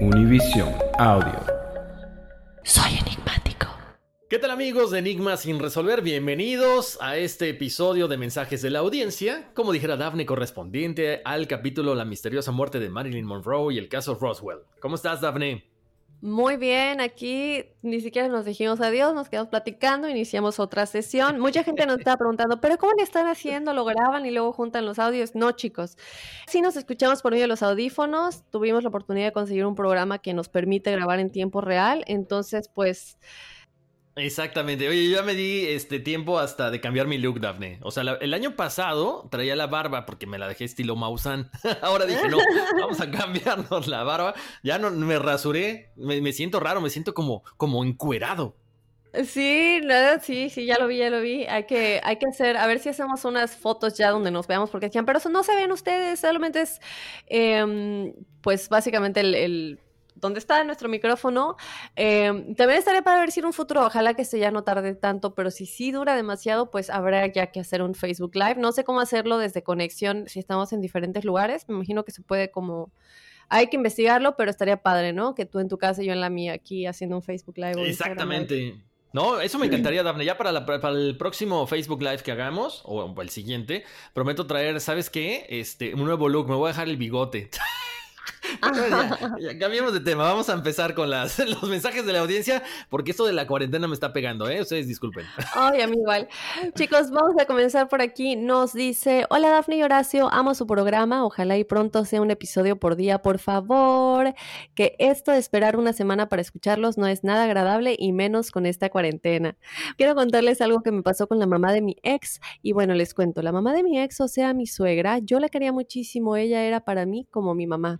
Univision Audio. Soy enigmático. ¿Qué tal amigos de Enigma sin resolver? Bienvenidos a este episodio de Mensajes de la Audiencia, como dijera Daphne, correspondiente al capítulo La misteriosa muerte de Marilyn Monroe y el caso Roswell. ¿Cómo estás, Daphne? Muy bien, aquí ni siquiera nos dijimos adiós, nos quedamos platicando, iniciamos otra sesión. Mucha gente nos estaba preguntando, ¿pero cómo le están haciendo? ¿Lo graban y luego juntan los audios? No, chicos. Sí nos escuchamos por medio de los audífonos, tuvimos la oportunidad de conseguir un programa que nos permite grabar en tiempo real, entonces pues Exactamente. Oye, yo ya me di este tiempo hasta de cambiar mi look, Daphne. O sea, el año pasado traía la barba porque me la dejé estilo Mausan. Ahora dije, no, vamos a cambiarnos la barba. Ya no me rasuré. Me, siento raro, me siento como, como encuerado. Sí, sí, sí, ya lo vi, ya lo vi. Hay que, hay que hacer, a ver si hacemos unas fotos ya donde nos veamos, porque decían, pero eso no se ven ustedes, solamente es, em, pues básicamente el- donde está nuestro micrófono. Em, también estaría para ver si en un futuro, ojalá que este ya no tarde tanto, pero si sí dura demasiado, pues habrá ya que hacer un Facebook Live. No sé cómo hacerlo desde conexión si estamos en diferentes lugares. Me imagino que se puede como... Hay que investigarlo, pero estaría padre, ¿no? Que tú en tu casa y yo en la mía aquí haciendo un Facebook Live. Exactamente. No, eso me encantaría, Daphne. Ya para, la- para el próximo Facebook Live que hagamos, o el siguiente, prometo traer, ¿sabes qué? Este, un nuevo look. Me voy a dejar el bigote. ya, ya, cambiemos de tema. Vamos a empezar con las, los mensajes de la audiencia, porque esto de la cuarentena me está pegando, ¿eh? Ustedes disculpen. Ay, a mí igual. Chicos, vamos a comenzar por aquí. Nos dice, hola Dafne y Horacio, amo su programa, ojalá y pronto sea un episodio por día, por favor. Que esto de esperar una semana para escucharlos no es nada agradable y menos con esta cuarentena. Quiero contarles algo que me pasó con la mamá de mi ex y bueno, les cuento, la mamá de mi ex, o sea, mi suegra, yo la quería muchísimo, ella era para mí como mi mamá.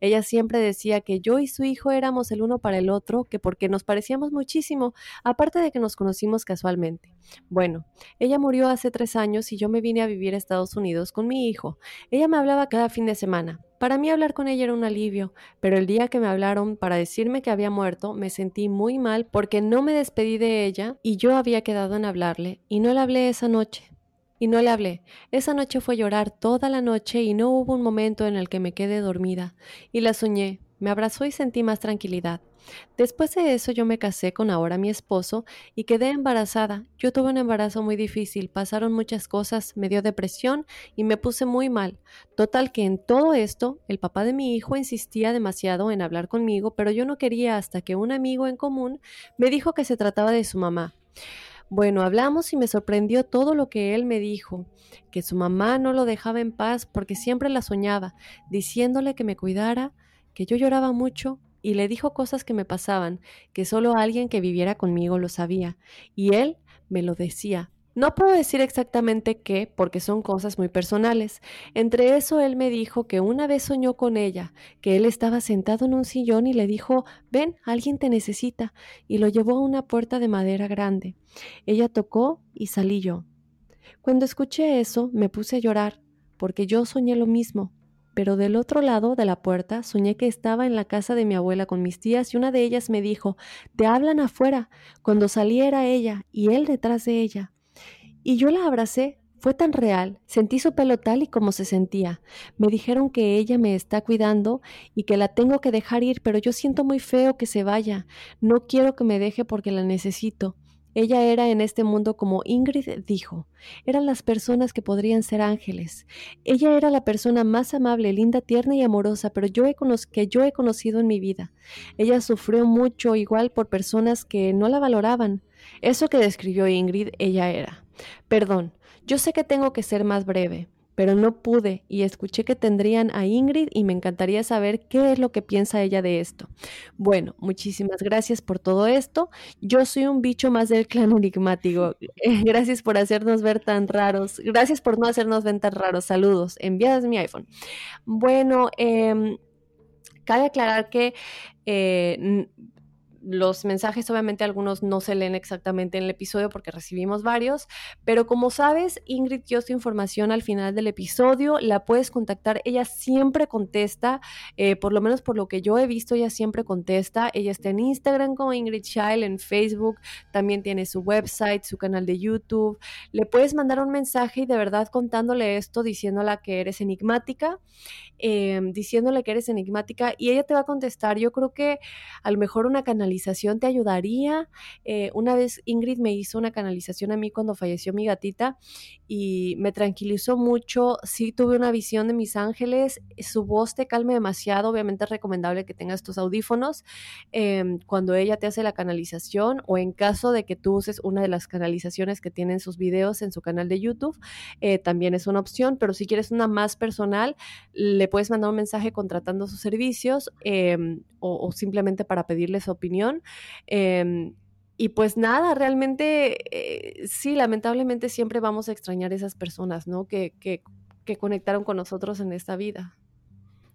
Ella siempre decía que yo y su hijo éramos el uno para el otro, que porque nos parecíamos muchísimo, aparte de que nos conocimos casualmente. Bueno, ella murió hace tres años y yo me vine a vivir a Estados Unidos con mi hijo. Ella me hablaba cada fin de semana. Para mí hablar con ella era un alivio, pero el día que me hablaron para decirme que había muerto, me sentí muy mal porque no me despedí de ella y yo había quedado en hablarle y no le hablé esa noche. Y no le hablé. Esa noche fue llorar toda la noche y no hubo un momento en el que me quedé dormida. Y la soñé. Me abrazó y sentí más tranquilidad. Después de eso yo me casé con ahora mi esposo y quedé embarazada. Yo tuve un embarazo muy difícil, pasaron muchas cosas, me dio depresión y me puse muy mal. Total que en todo esto el papá de mi hijo insistía demasiado en hablar conmigo, pero yo no quería hasta que un amigo en común me dijo que se trataba de su mamá. Bueno, hablamos y me sorprendió todo lo que él me dijo, que su mamá no lo dejaba en paz porque siempre la soñaba, diciéndole que me cuidara, que yo lloraba mucho y le dijo cosas que me pasaban, que solo alguien que viviera conmigo lo sabía, y él me lo decía. No puedo decir exactamente qué, porque son cosas muy personales. Entre eso, él me dijo que una vez soñó con ella, que él estaba sentado en un sillón y le dijo, ven, alguien te necesita, y lo llevó a una puerta de madera grande. Ella tocó y salí yo. Cuando escuché eso, me puse a llorar, porque yo soñé lo mismo, pero del otro lado de la puerta soñé que estaba en la casa de mi abuela con mis tías y una de ellas me dijo, te hablan afuera. Cuando salí era ella y él detrás de ella. Y yo la abracé. Fue tan real, sentí su pelo tal y como se sentía. Me dijeron que ella me está cuidando y que la tengo que dejar ir, pero yo siento muy feo que se vaya. No quiero que me deje porque la necesito. Ella era en este mundo como Ingrid dijo, eran las personas que podrían ser ángeles. Ella era la persona más amable, linda, tierna y amorosa, pero yo he que yo he conocido en mi vida. Ella sufrió mucho igual por personas que no la valoraban. Eso que describió Ingrid, ella era. Perdón, yo sé que tengo que ser más breve, pero no pude y escuché que tendrían a Ingrid y me encantaría saber qué es lo que piensa ella de esto. Bueno, muchísimas gracias por todo esto. Yo soy un bicho más del clan enigmático. gracias por hacernos ver tan raros. Gracias por no hacernos ver tan raros. Saludos. Enviadas mi iPhone. Bueno, eh, cabe aclarar que eh, los mensajes, obviamente algunos no se leen exactamente en el episodio porque recibimos varios, pero como sabes, Ingrid dio su información al final del episodio, la puedes contactar, ella siempre contesta, eh, por lo menos por lo que yo he visto, ella siempre contesta, ella está en Instagram como Ingrid Child, en Facebook, también tiene su website, su canal de YouTube, le puedes mandar un mensaje y de verdad contándole esto, diciéndola que eres enigmática, em, diciéndole que eres enigmática y ella te va a contestar, yo creo que a lo mejor una canal canalización te ayudaría. Eh, una vez Ingrid me hizo una canalización a mí cuando falleció mi gatita y me tranquilizó mucho. Sí tuve una visión de mis ángeles, su voz te calma demasiado. Obviamente es recomendable que tengas tus audífonos em, cuando ella te hace la canalización o en caso de que tú uses una de las canalizaciones que tienen sus videos en su canal de YouTube, eh, también es una opción. Pero si quieres una más personal, le puedes mandar un mensaje contratando sus servicios em, o, o simplemente para pedirle su opinión Em, y pues nada, realmente, eh, sí, lamentablemente siempre vamos a extrañar esas personas, ¿no? Que, que, conectaron con nosotros en esta vida.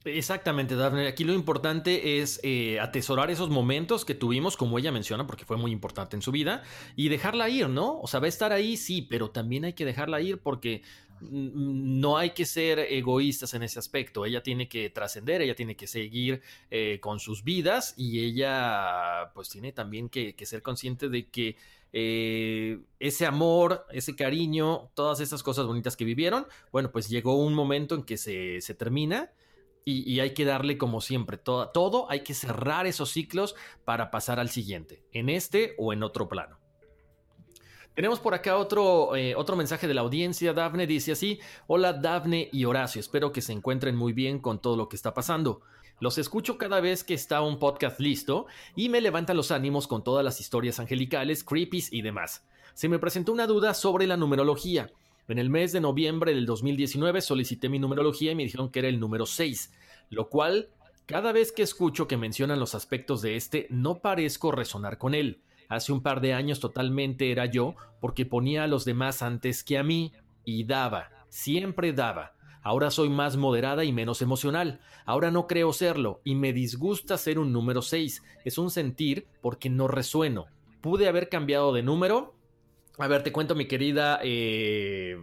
Exactamente, Daphne. Aquí lo importante es eh, atesorar esos momentos que tuvimos, como ella menciona, porque fue muy importante en su vida, y dejarla ir, ¿no? O sea, va a estar ahí, sí, pero también hay que dejarla ir porque no hay que ser egoístas en ese aspecto. Ella tiene que trascender, ella tiene que seguir eh, con sus vidas y ella pues tiene también que, ser consciente de que eh, ese amor, ese cariño, todas esas cosas bonitas que vivieron, bueno, pues llegó un momento en que se, termina. Y, hay que darle como siempre, todo, todo hay que cerrar esos ciclos para pasar al siguiente, en este o en otro plano. Tenemos por acá otro, eh, otro mensaje de la audiencia. Dafne dice así: Hola Dafne y Horacio, espero que se encuentren muy bien con todo lo que está pasando. Los escucho cada vez que está un podcast listo y me levantan los ánimos con todas las historias angelicales, creepies y demás. Se me presentó una duda sobre la numerología. En el mes de noviembre del 2019 solicité mi numerología y me dijeron que era el número 6, lo cual, cada vez que escucho que mencionan los aspectos de este, no parezco resonar con él. Hace un par de años totalmente era yo porque ponía a los demás antes que a mí y daba, siempre daba. Ahora soy más moderada y menos emocional. Ahora no creo serlo y me disgusta ser un número 6. Es un sentir porque no resueno. ¿Pude haber cambiado de número? A ver, te cuento mi querida eh,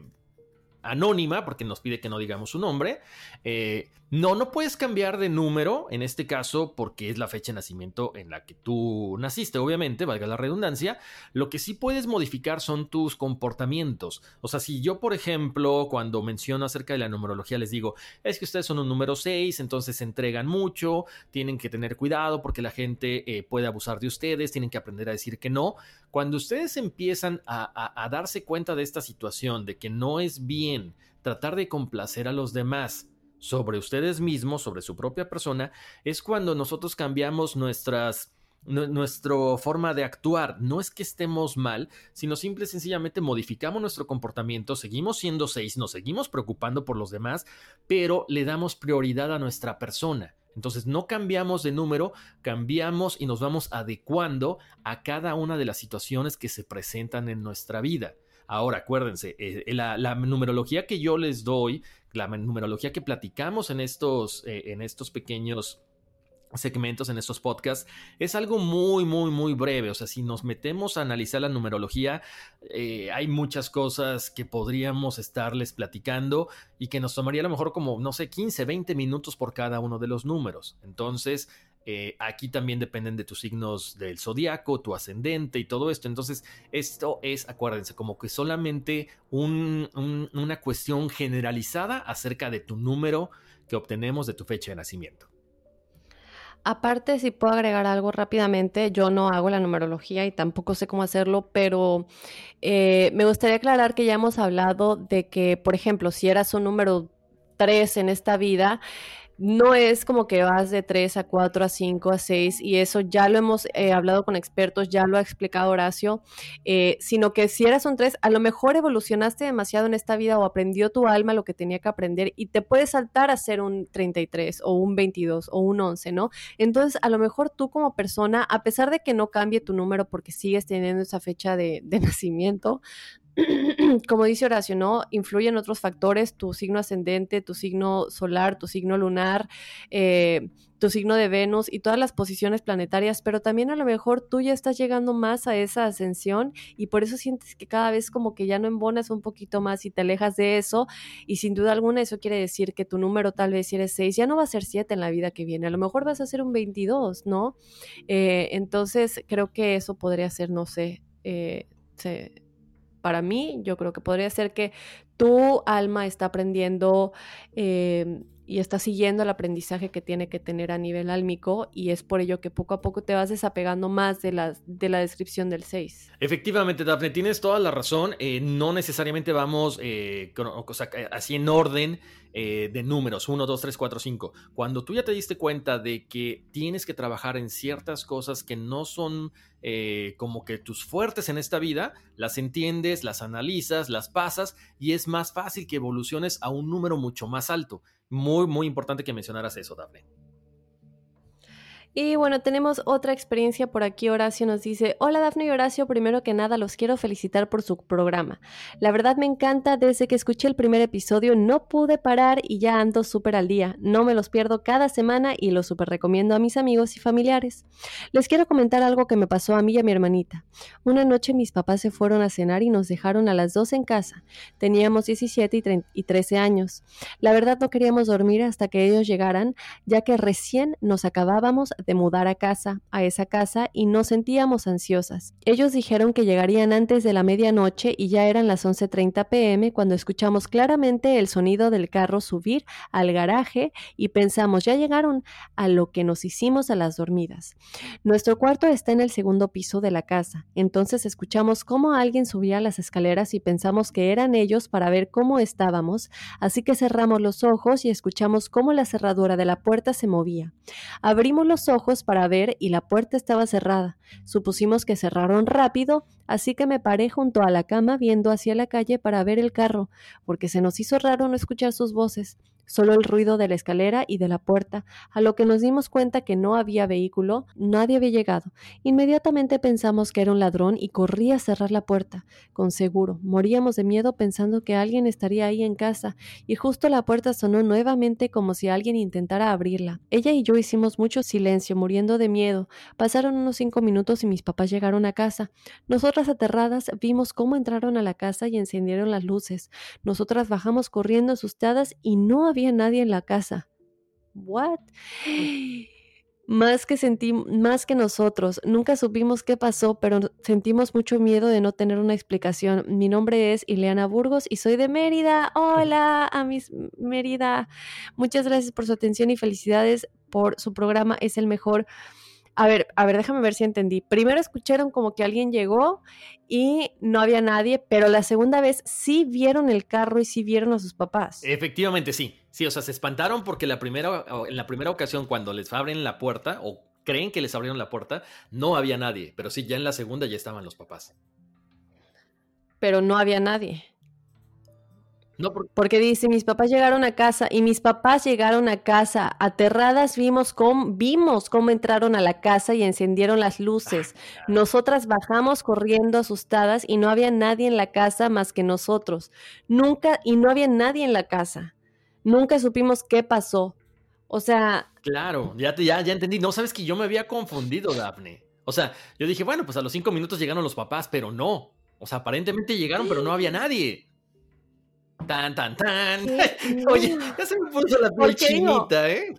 anónima, porque nos pide que no digamos su nombre. Eh, no, no puedes cambiar de número, en este caso, porque es la fecha de nacimiento en la que tú naciste, obviamente, valga la redundancia. Lo que sí puedes modificar son tus comportamientos. O sea, si yo, por ejemplo, cuando menciono acerca de la numerología, les digo, es que ustedes son un número 6, entonces se entregan mucho, tienen que tener cuidado porque la gente eh, puede abusar de ustedes, tienen que aprender a decir que no. Cuando ustedes empiezan a darse cuenta de esta situación, de que no es bien tratar de complacer a los demás, sobre ustedes mismos, sobre su propia persona, es cuando nosotros cambiamos nuestras nuestra forma de actuar. No es que estemos mal, sino simple y sencillamente modificamos nuestro comportamiento, seguimos siendo seis, nos seguimos preocupando por los demás, pero le damos prioridad a nuestra persona. Entonces no cambiamos de número, cambiamos y nos vamos adecuando a cada una de las situaciones que se presentan en nuestra vida. Ahora, acuérdense, eh, la, numerología que yo les doy, la numerología que platicamos en estos, eh, en estos pequeños segmentos en estos podcasts es algo muy muy muy breve. O sea si nos metemos a analizar la numerología eh, hay muchas cosas que podríamos estarles platicando y que nos tomaría a lo mejor como no sé 15 20 minutos por cada uno de los números. Entonces eh, aquí también dependen de tus signos del zodiaco, tu ascendente y todo esto. Entonces, esto es, acuérdense, como que solamente una cuestión generalizada acerca de tu número que obtenemos de tu fecha de nacimiento. Aparte, si puedo agregar algo rápidamente, yo no hago la numerología y tampoco sé cómo hacerlo, pero eh, me gustaría aclarar que ya hemos hablado de que, por ejemplo, si eras un número 3 en esta vida, no es como que vas de 3 a 4 a 5 a 6 y eso ya lo hemos eh, hablado con expertos, ya lo ha explicado Horacio, eh, sino que si eras un 3, a lo mejor evolucionaste demasiado en esta vida o aprendió tu alma lo que tenía que aprender y te puedes saltar a ser un 33 o un 22 o un 11, ¿no? Entonces, a lo mejor tú como persona, a pesar de que no cambie tu número porque sigues teniendo esa fecha de, de nacimiento, como dice Horacio, ¿no? Influyen otros factores, tu signo ascendente, tu signo solar, tu signo lunar, eh, tu signo de Venus y todas las posiciones planetarias, pero también a lo mejor tú ya estás llegando más a esa ascensión y por eso sientes que cada vez como que ya no embonas un poquito más y te alejas de eso y sin duda alguna eso quiere decir que tu número tal vez si eres 6 ya no va a ser 7 en la vida que viene, a lo mejor vas a ser un 22, ¿no? Eh, entonces creo que eso podría ser, no sé, eh, se, para mí, yo creo que podría ser que tu alma está aprendiendo eh, y está siguiendo el aprendizaje que tiene que tener a nivel álmico y es por ello que poco a poco te vas desapegando más de la, de la descripción del 6. Efectivamente, Dafne, tienes toda la razón. Eh, no necesariamente vamos eh, así en orden eh, de números, 1, 2, 3, 4, 5. Cuando tú ya te diste cuenta de que tienes que trabajar en ciertas cosas que no son eh, como que tus fuertes en esta vida, las entiendes, las analizas, las pasas y es más fácil que evoluciones a un número mucho más alto. Muy, muy importante que mencionaras eso, Daphne. Y bueno, tenemos otra experiencia por aquí. Horacio nos dice, hola Dafne y Horacio, primero que nada los quiero felicitar por su programa. La verdad me encanta, desde que escuché el primer episodio no pude parar y ya ando súper al día. No me los pierdo cada semana y los súper recomiendo a mis amigos y familiares. Les quiero comentar algo que me pasó a mí y a mi hermanita. Una noche mis papás se fueron a cenar y nos dejaron a las dos en casa. Teníamos 17 y 13 años. La verdad no queríamos dormir hasta que ellos llegaran, ya que recién nos acabábamos de mudar a casa, a esa casa, y nos sentíamos ansiosas. Ellos dijeron que llegarían antes de la medianoche y ya eran las 11.30 pm cuando escuchamos claramente el sonido del carro subir al garaje y pensamos, ya llegaron a lo que nos hicimos a las dormidas. Nuestro cuarto está en el segundo piso de la casa, entonces escuchamos cómo alguien subía las escaleras y pensamos que eran ellos para ver cómo estábamos, así que cerramos los ojos y escuchamos cómo la cerradura de la puerta se movía. Abrimos los ojos para ver y la puerta estaba cerrada. Supusimos que cerraron rápido, así que me paré junto a la cama viendo hacia la calle para ver el carro, porque se nos hizo raro no escuchar sus voces solo el ruido de la escalera y de la puerta, a lo que nos dimos cuenta que no había vehículo, nadie había llegado. Inmediatamente pensamos que era un ladrón y corrí a cerrar la puerta, con seguro. Moríamos de miedo pensando que alguien estaría ahí en casa, y justo la puerta sonó nuevamente como si alguien intentara abrirla. Ella y yo hicimos mucho silencio, muriendo de miedo. Pasaron unos cinco minutos y mis papás llegaron a casa. Nosotras aterradas vimos cómo entraron a la casa y encendieron las luces. Nosotras bajamos corriendo asustadas y no había nadie en la casa. What? Más que más que nosotros, nunca supimos qué pasó, pero sentimos mucho miedo de no tener una explicación. Mi nombre es Ileana Burgos y soy de Mérida. Hola, a mis Mérida. Muchas gracias por su atención y felicidades por su programa. Es el mejor. A ver, a ver, déjame ver si entendí. Primero escucharon como que alguien llegó y no había nadie, pero la segunda vez sí vieron el carro y sí vieron a sus papás. Efectivamente, sí. Sí, o sea, se espantaron porque la primera, en la primera ocasión cuando les abren la puerta o creen que les abrieron la puerta, no había nadie, pero sí, ya en la segunda ya estaban los papás. Pero no había nadie. Porque dice, mis papás llegaron a casa y mis papás llegaron a casa. Aterradas vimos cómo, vimos cómo entraron a la casa y encendieron las luces. Ah, Nosotras bajamos corriendo asustadas y no había nadie en la casa más que nosotros. Nunca, y no había nadie en la casa. Nunca supimos qué pasó. O sea... Claro, ya, ya, ya entendí. No, sabes que yo me había confundido, Daphne. O sea, yo dije, bueno, pues a los cinco minutos llegaron los papás, pero no. O sea, aparentemente llegaron, pero no había nadie. Tan, tan, tan. Oye, ya se me puso la piel chinita, ¿eh?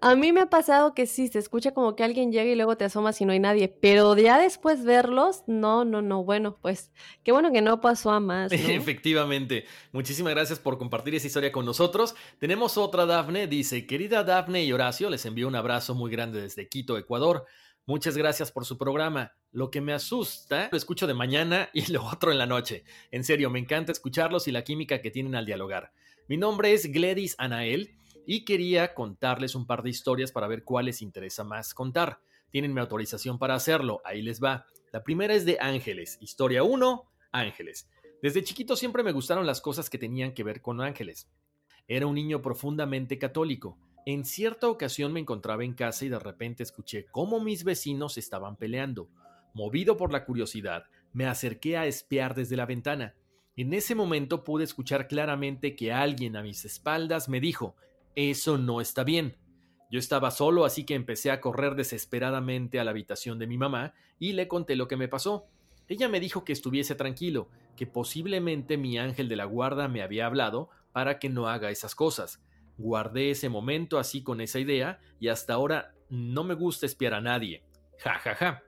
A mí me ha pasado que sí, se escucha como que alguien llega y luego te asomas y no hay nadie, pero ya después verlos, no, no, no, bueno, pues qué bueno que no pasó a más. Efectivamente, muchísimas gracias por compartir esa historia con nosotros. Tenemos otra Dafne, dice, querida Dafne y Horacio, les envío un abrazo muy grande desde Quito, Ecuador. Muchas gracias por su programa. Lo que me asusta, lo escucho de mañana y lo otro en la noche. En serio, me encanta escucharlos y la química que tienen al dialogar. Mi nombre es Gledys Anael y quería contarles un par de historias para ver cuál les interesa más contar. Tienen mi autorización para hacerlo, ahí les va. La primera es de Ángeles. Historia 1, Ángeles. Desde chiquito siempre me gustaron las cosas que tenían que ver con ángeles. Era un niño profundamente católico. En cierta ocasión me encontraba en casa y de repente escuché cómo mis vecinos estaban peleando. Movido por la curiosidad, me acerqué a espiar desde la ventana. En ese momento pude escuchar claramente que alguien a mis espaldas me dijo, eso no está bien. Yo estaba solo, así que empecé a correr desesperadamente a la habitación de mi mamá y le conté lo que me pasó. Ella me dijo que estuviese tranquilo, que posiblemente mi ángel de la guarda me había hablado para que no haga esas cosas, Guardé ese momento así con esa idea y hasta ahora no me gusta espiar a nadie. Ja, ja, ja.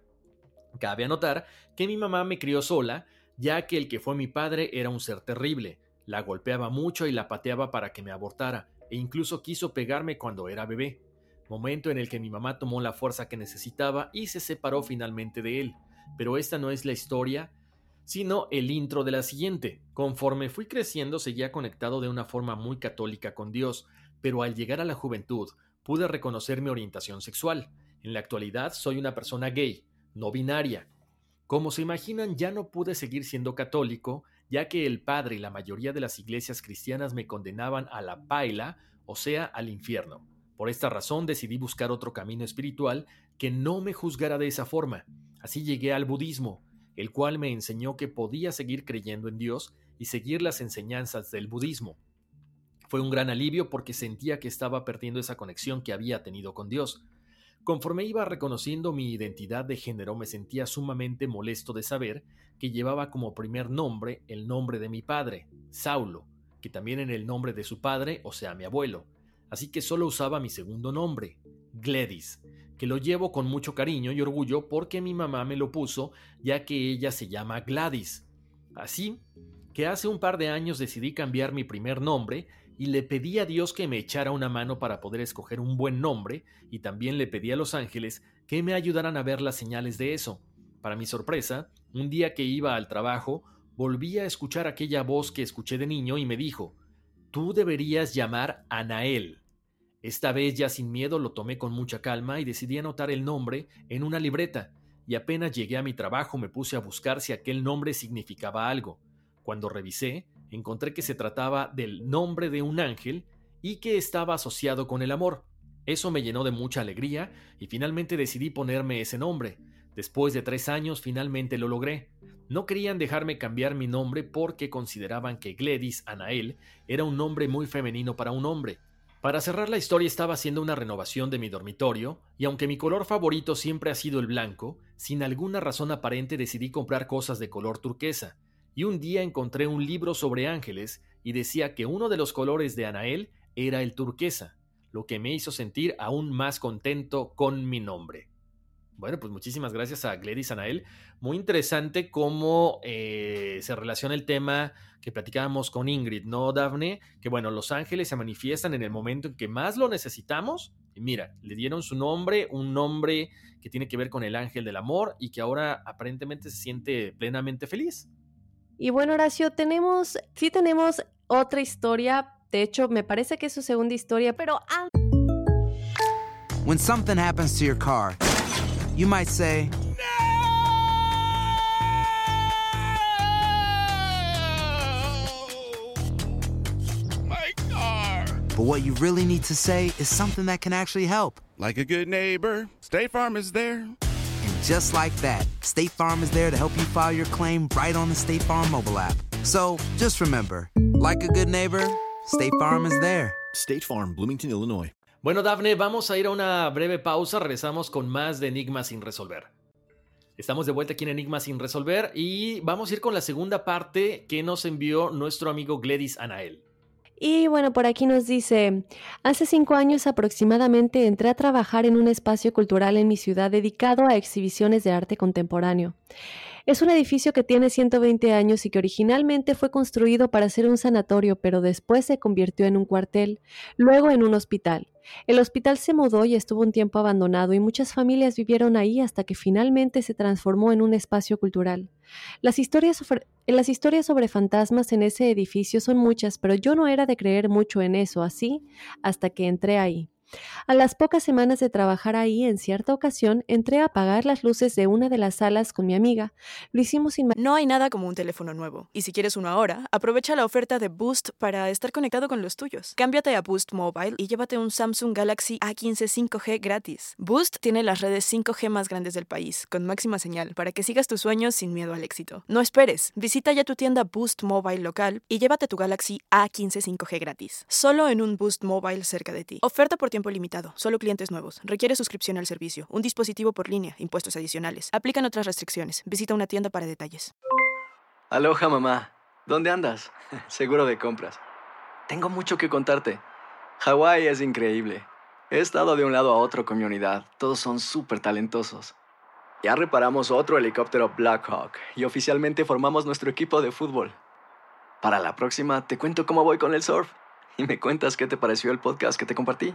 Cabe anotar que mi mamá me crió sola, ya que el que fue mi padre era un ser terrible. La golpeaba mucho y la pateaba para que me abortara, e incluso quiso pegarme cuando era bebé. Momento en el que mi mamá tomó la fuerza que necesitaba y se separó finalmente de él. Pero esta no es la historia, sino el intro de la siguiente. Conforme fui creciendo seguía conectado de una forma muy católica con Dios, pero al llegar a la juventud pude reconocer mi orientación sexual. En la actualidad soy una persona gay, no binaria. Como se imaginan, ya no pude seguir siendo católico, ya que el padre y la mayoría de las iglesias cristianas me condenaban a la paila, o sea, al infierno. Por esta razón decidí buscar otro camino espiritual que no me juzgara de esa forma. Así llegué al budismo, el cual me enseñó que podía seguir creyendo en Dios y seguir las enseñanzas del budismo. Fue un gran alivio porque sentía que estaba perdiendo esa conexión que había tenido con Dios. Conforme iba reconociendo mi identidad de género, me sentía sumamente molesto de saber que llevaba como primer nombre el nombre de mi padre, Saulo, que también en el nombre de su padre, o sea, mi abuelo. Así que solo usaba mi segundo nombre, Gladys, que lo llevo con mucho cariño y orgullo porque mi mamá me lo puso, ya que ella se llama Gladys. Así que hace un par de años decidí cambiar mi primer nombre y le pedí a Dios que me echara una mano para poder escoger un buen nombre, y también le pedí a los ángeles que me ayudaran a ver las señales de eso. Para mi sorpresa, un día que iba al trabajo, volví a escuchar aquella voz que escuché de niño y me dijo, Tú deberías llamar Anael. Esta vez ya sin miedo lo tomé con mucha calma y decidí anotar el nombre en una libreta, y apenas llegué a mi trabajo me puse a buscar si aquel nombre significaba algo. Cuando revisé, encontré que se trataba del nombre de un ángel y que estaba asociado con el amor. Eso me llenó de mucha alegría y finalmente decidí ponerme ese nombre. Después de tres años finalmente lo logré. No querían dejarme cambiar mi nombre porque consideraban que Gladys Anael era un nombre muy femenino para un hombre. Para cerrar la historia estaba haciendo una renovación de mi dormitorio y aunque mi color favorito siempre ha sido el blanco, sin alguna razón aparente decidí comprar cosas de color turquesa y un día encontré un libro sobre ángeles y decía que uno de los colores de Anael era el turquesa, lo que me hizo sentir aún más contento con mi nombre. Bueno, pues muchísimas gracias a Gladys Anael. Muy interesante cómo eh, se relaciona el tema que platicábamos con Ingrid, ¿no, Daphne? Que bueno, los ángeles se manifiestan en el momento en que más lo necesitamos. Y mira, le dieron su nombre, un nombre que tiene que ver con el ángel del amor y que ahora aparentemente se siente plenamente feliz. Y bueno, Horacio, tenemos, sí tenemos otra historia. De hecho, me parece que es su segunda historia, pero. When something happens to your car, you might say... But what you really need to say is something that can actually help. Like a good neighbor, State Farm is there. Just like that, State Farm is there to help you file your claim right on the State Farm mobile app. So just remember, like a good neighbor, State Farm is there. State Farm, Bloomington, Illinois. Bueno, Dafne, vamos a ir a una breve pausa. Regresamos con más de Enigmas sin resolver. Estamos de vuelta aquí en Enigmas sin resolver y vamos a ir con la segunda parte que nos envió nuestro amigo Gledis Anael. Y bueno, por aquí nos dice, hace cinco años aproximadamente entré a trabajar en un espacio cultural en mi ciudad dedicado a exhibiciones de arte contemporáneo. Es un edificio que tiene 120 años y que originalmente fue construido para ser un sanatorio, pero después se convirtió en un cuartel, luego en un hospital. El hospital se mudó y estuvo un tiempo abandonado y muchas familias vivieron ahí hasta que finalmente se transformó en un espacio cultural. Las historias, sobre, las historias sobre fantasmas en ese edificio son muchas, pero yo no era de creer mucho en eso así hasta que entré ahí. A las pocas semanas de trabajar ahí, en cierta ocasión, entré a apagar las luces de una de las salas con mi amiga. Lo hicimos sin... No hay nada como un teléfono nuevo. Y si quieres uno ahora, aprovecha la oferta de Boost para estar conectado con los tuyos. Cámbiate a Boost Mobile y llévate un Samsung Galaxy A15 5G gratis. Boost tiene las redes 5G más grandes del país, con máxima señal, para que sigas tus sueños sin miedo al éxito. No esperes. Visita ya tu tienda Boost Mobile local y llévate tu Galaxy A15 5G gratis. Solo en un Boost Mobile cerca de ti. Oferta por limitado. Solo clientes nuevos. Requiere suscripción al servicio. Un dispositivo por línea. Impuestos adicionales. Aplican otras restricciones. Visita una tienda para detalles. Aloha mamá. ¿Dónde andas? Seguro de compras. Tengo mucho que contarte. Hawái es increíble. He estado de un lado a otro con mi unidad. Todos son súper talentosos. Ya reparamos otro helicóptero Blackhawk y oficialmente formamos nuestro equipo de fútbol. Para la próxima te cuento cómo voy con el surf y me cuentas qué te pareció el podcast que te compartí.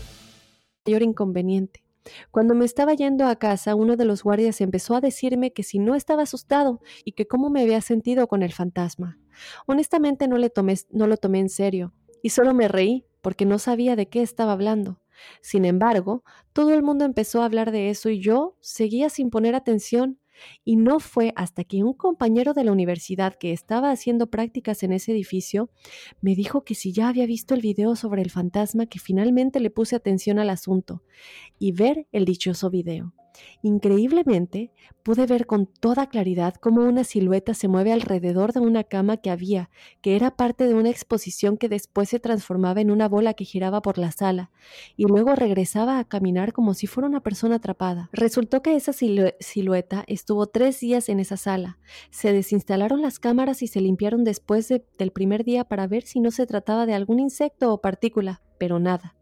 mayor inconveniente. Cuando me estaba yendo a casa, uno de los guardias empezó a decirme que si no estaba asustado y que cómo me había sentido con el fantasma. Honestamente no, lo tomé en serio y solo me reí porque no sabía de qué estaba hablando. Sin embargo, todo el mundo empezó a hablar de eso y yo seguía sin poner atención y no fue hasta que un compañero de la universidad que estaba haciendo prácticas en ese edificio me dijo que si ya había visto el video sobre el fantasma que finalmente le puse atención al asunto y ver el dichoso video. Increíblemente, pude ver con toda claridad cómo una silueta se mueve alrededor de una cama que había, que era parte de una exposición que después se transformaba en una bola que giraba por la sala, y luego regresaba a caminar como si fuera una persona atrapada. Resultó que esa silueta estuvo tres días en esa sala. Se desinstalaron las cámaras y se limpiaron después del primer día para ver si no se trataba de algún insecto o partícula, pero nada.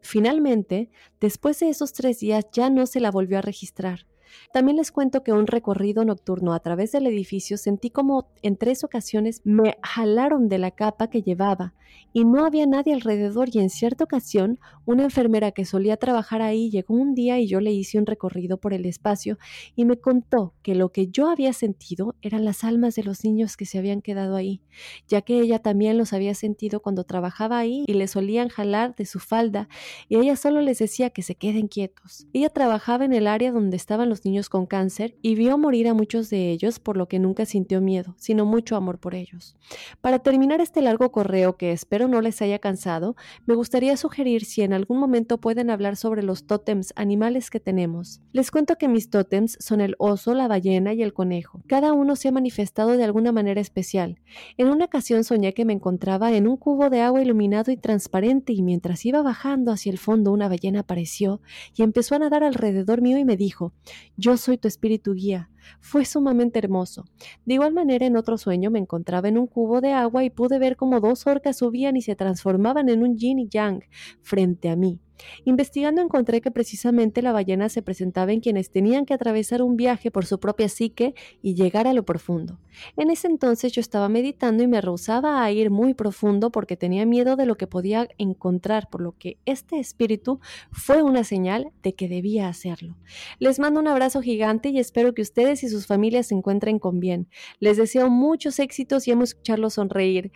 Finalmente, después de esos tres días ya no se la volvió a registrar. También les cuento que un recorrido nocturno a través del edificio sentí como en tres ocasiones me jalaron de la capa que llevaba y no había nadie alrededor y en cierta ocasión una enfermera que solía trabajar ahí llegó un día y yo le hice un recorrido por el espacio y me contó que lo que yo había sentido eran las almas de los niños que se habían quedado ahí, ya que ella también los había sentido cuando trabajaba ahí y le solían jalar de su falda y ella solo les decía que se queden quietos. Ella trabajaba en el área donde estaban los niños con cáncer y vio morir a muchos de ellos, por lo que nunca sintió miedo, sino mucho amor por ellos. Para terminar este largo correo que espero no les haya cansado, me gustaría sugerir si en algún momento pueden hablar sobre los tótems animales que tenemos. Les cuento que mis tótems son el oso, la ballena y el conejo. Cada uno se ha manifestado de alguna manera especial. En una ocasión soñé que me encontraba en un cubo de agua iluminado y transparente y mientras iba bajando hacia el fondo una ballena apareció y empezó a nadar alrededor mío y me dijo, yo soy tu espíritu guía. Fue sumamente hermoso. De igual manera, en otro sueño me encontraba en un cubo de agua y pude ver cómo dos orcas subían y se transformaban en un yin y yang frente a mí. Investigando encontré que precisamente la ballena se presentaba en quienes tenían que atravesar un viaje por su propia psique y llegar a lo profundo. En ese entonces yo estaba meditando y me rehusaba a ir muy profundo porque tenía miedo de lo que podía encontrar, por lo que este espíritu fue una señal de que debía hacerlo. Les mando un abrazo gigante y espero que ustedes y sus familias se encuentren con bien. Les deseo muchos éxitos y amo escucharlos sonreír.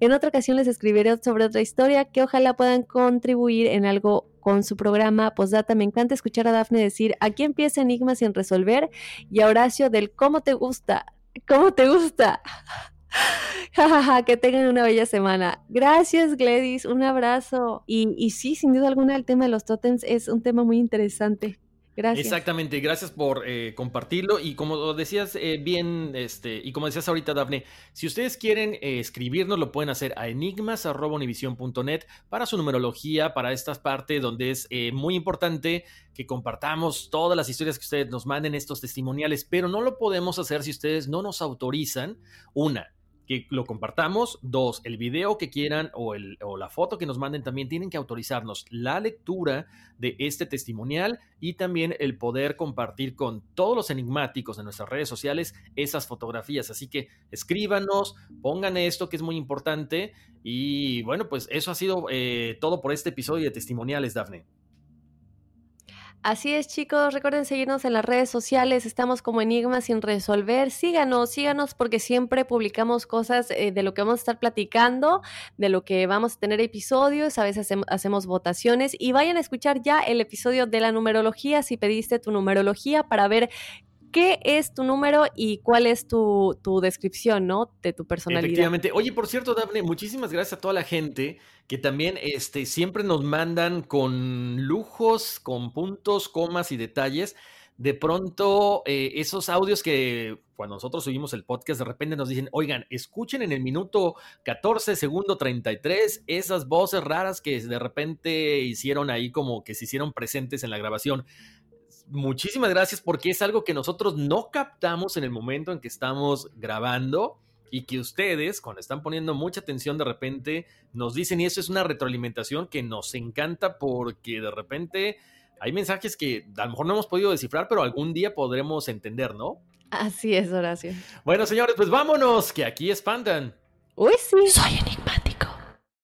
En otra ocasión les escribiré sobre otra historia que ojalá puedan contribuir en algo con su programa Postdata. Me encanta escuchar a Dafne decir, aquí empieza Enigma sin resolver y a Horacio del cómo te gusta, cómo te gusta. Que tengan una bella semana. Gracias, Gladys. Un abrazo. Y, y sí, sin duda alguna, el tema de los totems es un tema muy interesante. Gracias. Exactamente, gracias por eh, compartirlo. Y como decías eh, bien, este, y como decías ahorita, Dafne, si ustedes quieren eh, escribirnos, lo pueden hacer a enigmas.univision.net para su numerología, para esta parte donde es muy importante que compartamos todas las historias que ustedes nos manden, estos testimoniales, pero no lo podemos hacer si ustedes no nos autorizan. Una, lo compartamos. Dos, el video que quieran o la foto que nos manden también tienen que autorizarnos la lectura de este testimonial y también el poder compartir con todos los enigmáticos de nuestras redes sociales esas fotografías. Así que escríbanos, pongan esto que es muy importante. Y bueno, pues eso ha sido eh, todo por este episodio de testimoniales, Dafne. Así es, chicos. Recuerden seguirnos en las redes sociales. Estamos como Enigmas sin resolver. Síganos, síganos porque siempre publicamos cosas eh, de lo que vamos a estar platicando, de lo que vamos a tener episodios. A veces hacemos votaciones y vayan a escuchar ya el episodio de la numerología si pediste tu numerología para ver qué es tu número y cuál es tu, descripción, ¿no? De tu personalidad. Efectivamente. Oye, por cierto, Daphne, muchísimas gracias a toda la gente que también este, siempre nos mandan con lujos, con puntos, comas y detalles. De pronto, eh, esos audios que cuando nosotros subimos el podcast, de repente nos dicen, oigan, escuchen en el minuto 14, segundo 33, esas voces raras que de repente hicieron ahí como que se hicieron presentes en la grabación muchísimas gracias porque es algo que nosotros no captamos en el momento en que estamos grabando y que ustedes, cuando están poniendo mucha atención, de repente nos dicen, y eso es una retroalimentación que nos encanta porque de repente hay mensajes que a lo mejor no hemos podido descifrar, pero algún día podremos entender, ¿no? Así es, Horacio. Bueno, señores, pues vámonos, que aquí espantan. Uy, sí. Soy enigmático.